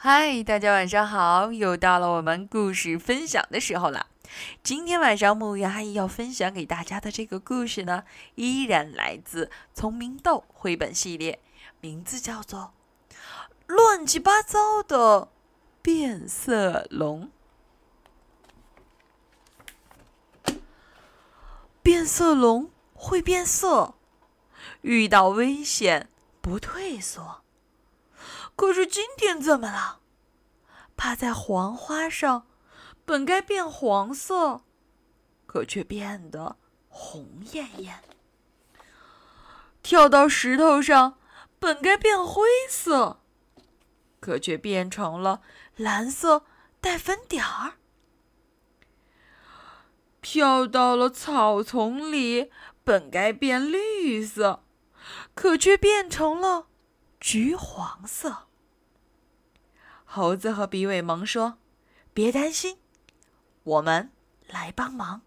嗨，大家晚上好！又到了我们故事分享的时候了。今天晚上木鱼阿姨要分享给大家的这个故事呢，依然来自《聪明豆》绘本系列，名字叫做《乱七八糟的变色龙》。变色龙会变色，遇到危险不退缩。可是今天怎么了？趴在黄花上，本该变黄色，可却变得红艳艳；跳到石头上，本该变灰色，可却变成了蓝色带粉点儿；跳到了草丛里，本该变绿色，可却变成了橘黄色。猴子和比尾蒙说：“别担心，我们来帮忙。”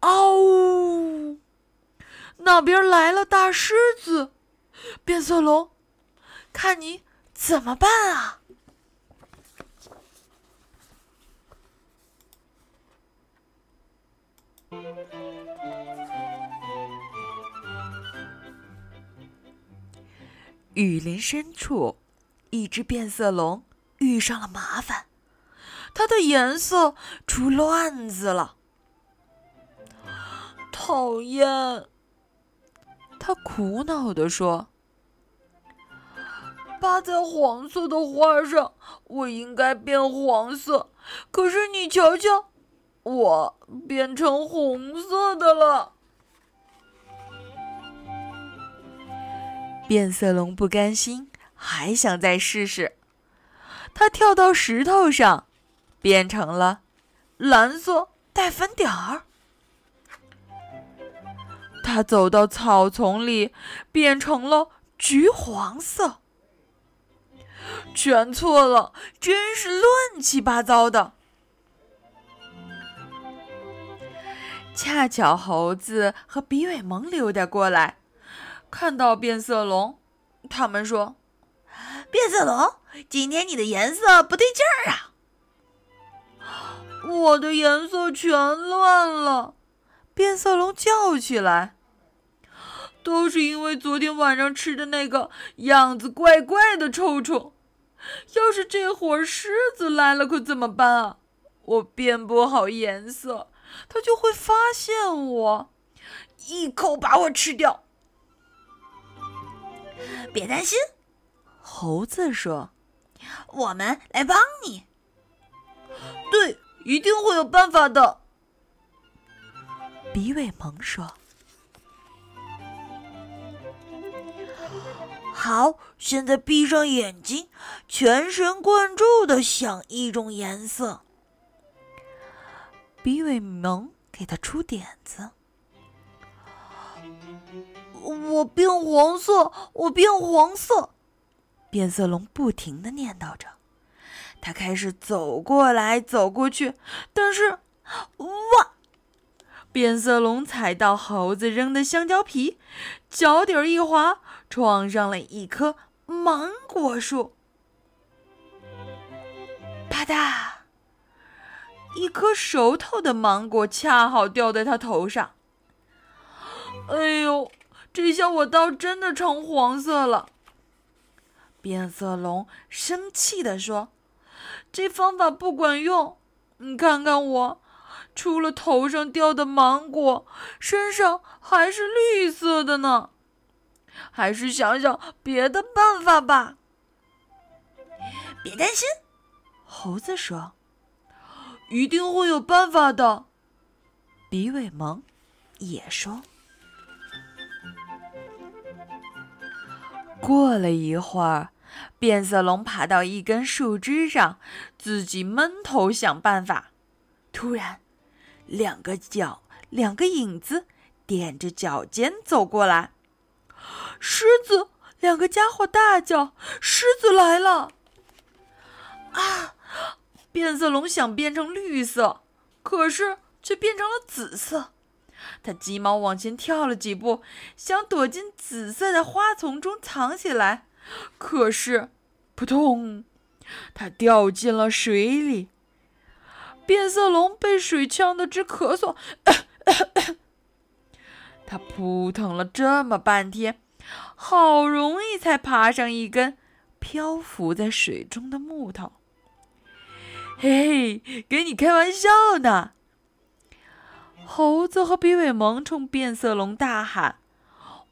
哦！那边来了大狮子，变色龙，看你怎么办啊！雨林深处。一只变色龙遇上了麻烦，它的颜色出乱子了。讨厌！他苦恼地说：“趴在黄色的花上，我应该变黄色，可是你瞧瞧，我变成红色的了。”变色龙不甘心。还想再试试，他跳到石头上，变成了蓝色带粉点儿。他走到草丛里，变成了橘黄色。全错了，真是乱七八糟的。恰巧猴子和比尾蒙溜达过来，看到变色龙，他们说。变色龙，今天你的颜色不对劲儿啊！我的颜色全乱了，变色龙叫起来。都是因为昨天晚上吃的那个样子怪怪的臭虫。要是这会儿狮子来了，可怎么办啊？我变不好颜色，它就会发现我，一口把我吃掉。别担心。猴子说：“我们来帮你。”对，一定会有办法的。比尾蒙说：“好，现在闭上眼睛，全神贯注的想一种颜色。”比尾蒙给他出点子：“我变黄色，我变黄色。”变色龙不停的念叨着，他开始走过来走过去，但是，哇！变色龙踩到猴子扔的香蕉皮，脚底儿一滑，撞上了一棵芒果树。啪嗒！一颗熟透的芒果恰好掉在他头上。哎呦，这下我倒真的成黄色了。变色龙生气地说：“这方法不管用，你看看我，除了头上掉的芒果，身上还是绿色的呢。还是想想别的办法吧。”别担心，猴子说：“一定会有办法的。”比尾蒙也说。过了一会儿。变色龙爬到一根树枝上，自己闷头想办法。突然，两个脚、两个影子踮着脚尖走过来。狮子！两个家伙大叫：“狮子来了！”啊！变色龙想变成绿色，可是却变成了紫色。它急忙往前跳了几步，想躲进紫色的花丛中藏起来。可是，扑通！它掉进了水里。变色龙被水呛得直咳嗽，它扑腾了这么半天，好容易才爬上一根漂浮在水中的木头。嘿，嘿，给你开玩笑呢！猴子和比尾蒙冲变色龙大喊：“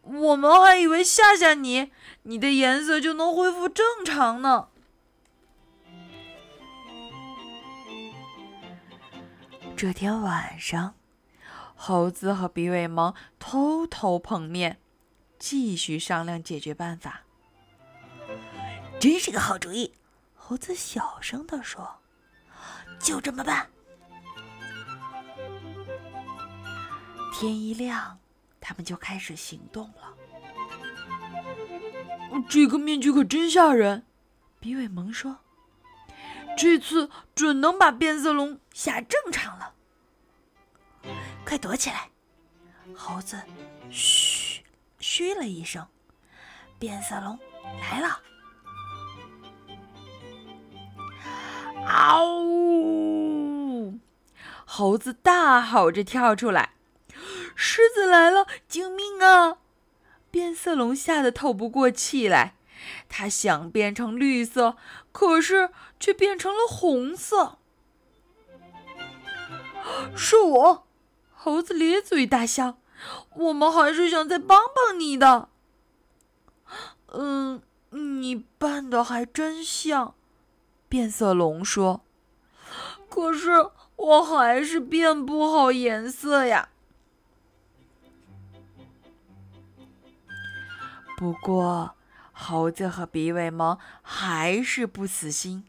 我们还以为吓吓你，你的颜色就能恢复正常呢。”这天晚上，猴子和比尾蒙偷偷碰面，继续商量解决办法。真是个好主意，猴子小声地说：“就这么办。”天一亮，他们就开始行动了。这个面具可真吓人，比尾蒙说。这次准能把变色龙吓正常了。快躲起来！猴子嘘嘘了一声，变色龙来了！嗷呜！猴子大吼着跳出来：“狮子来了！救命啊！”变色龙吓得透不过气来。它想变成绿色，可是却变成了红色。是我，猴子咧嘴大笑。我们还是想再帮帮你的。嗯，你扮的还真像，变色龙说。可是我还是变不好颜色呀。不过。猴子和比尾蒙还是不死心。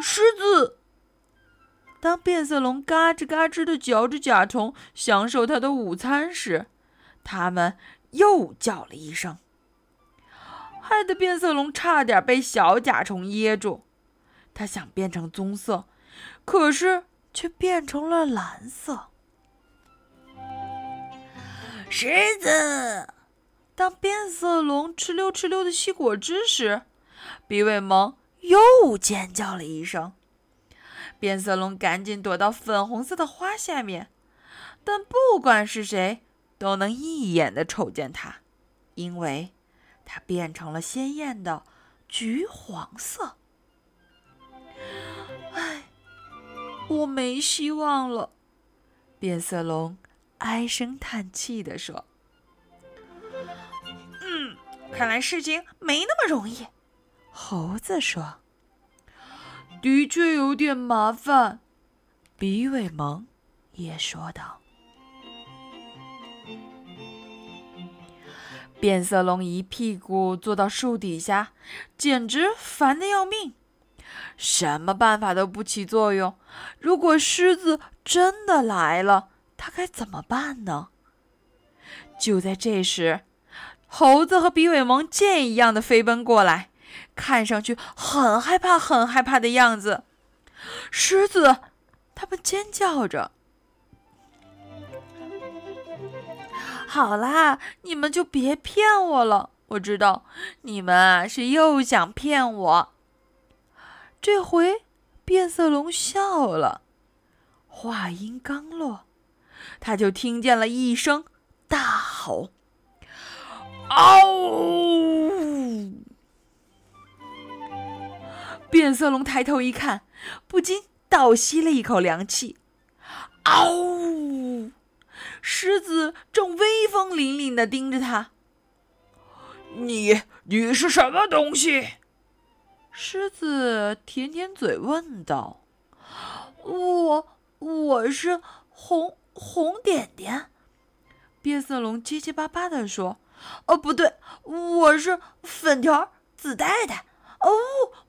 狮子，当变色龙嘎吱嘎吱的嚼着甲虫，享受它的午餐时，他们又叫了一声，害得变色龙差点被小甲虫噎住。它想变成棕色，可是却变成了蓝色。狮子。当变色龙哧溜哧溜的吸果汁时，比尾蒙又尖叫了一声。变色龙赶紧躲到粉红色的花下面，但不管是谁都能一眼的瞅见它，因为它变成了鲜艳的橘黄色。唉，我没希望了，变色龙唉声叹气地说。看来事情没那么容易，猴子说：“的确有点麻烦。”比尾蒙也说道。变色龙一屁股坐到树底下，简直烦得要命，什么办法都不起作用。如果狮子真的来了，他该怎么办呢？就在这时。猴子和比尾蒙箭一样的飞奔过来，看上去很害怕、很害怕的样子。狮子，他们尖叫着：“好啦，你们就别骗我了！我知道你们啊是又想骗我。”这回变色龙笑了，话音刚落，他就听见了一声大吼。嗷！变色龙抬头一看，不禁倒吸了一口凉气。嗷！狮子正威风凛凛的盯着他。你，你是什么东西？狮子舔舔嘴问道。我，我是红红点点。变色龙结结巴巴的说。哦，不对，我是粉条紫带带。哦，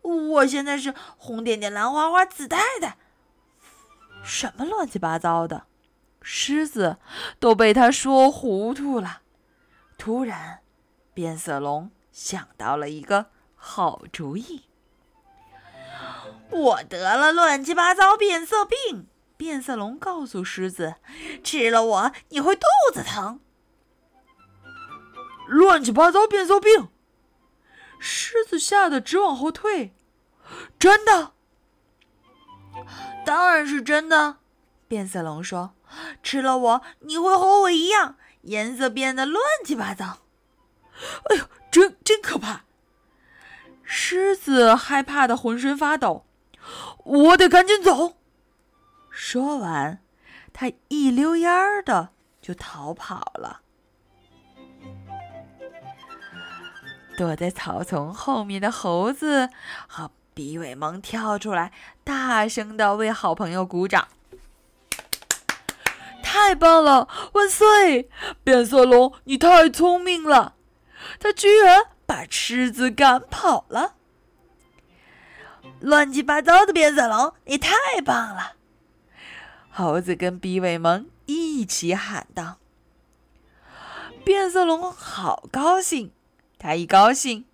我现在是红点点蓝花花紫带带。什么乱七八糟的？狮子都被他说糊涂了。突然，变色龙想到了一个好主意。我得了乱七八糟变色病。变色龙告诉狮子：“吃了我，你会肚子疼。”乱七八糟变色病，狮子吓得直往后退。真的？当然是真的。变色龙说：“吃了我，你会和我一样，颜色变得乱七八糟。”哎呦，真真可怕！狮子害怕的浑身发抖。我得赶紧走。说完，他一溜烟儿的就逃跑了。躲在草丛后面的猴子和比尾蒙跳出来，大声的为好朋友鼓掌。太棒了，万岁！变色龙，你太聪明了，他居然把狮子赶跑了。乱七八糟的变色龙，你太棒了！猴子跟比尾蒙一起喊道。变色龙好高兴。它一高兴，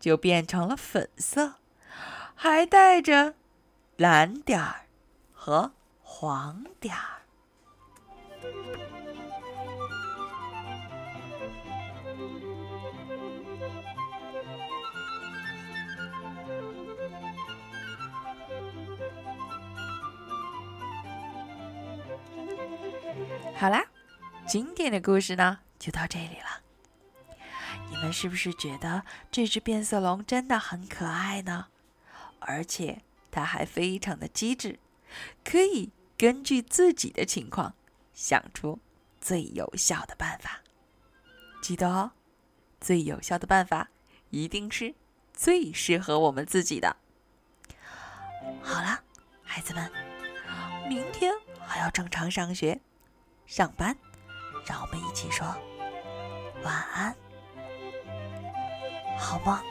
就变成了粉色，还带着蓝点儿和黄点儿。好啦，今天的故事呢，就到这里了。们是不是觉得这只变色龙真的很可爱呢？而且它还非常的机智，可以根据自己的情况想出最有效的办法。记得哦，最有效的办法一定是最适合我们自己的。好了，孩子们，明天还要正常上学、上班，让我们一起说晚安。好吧？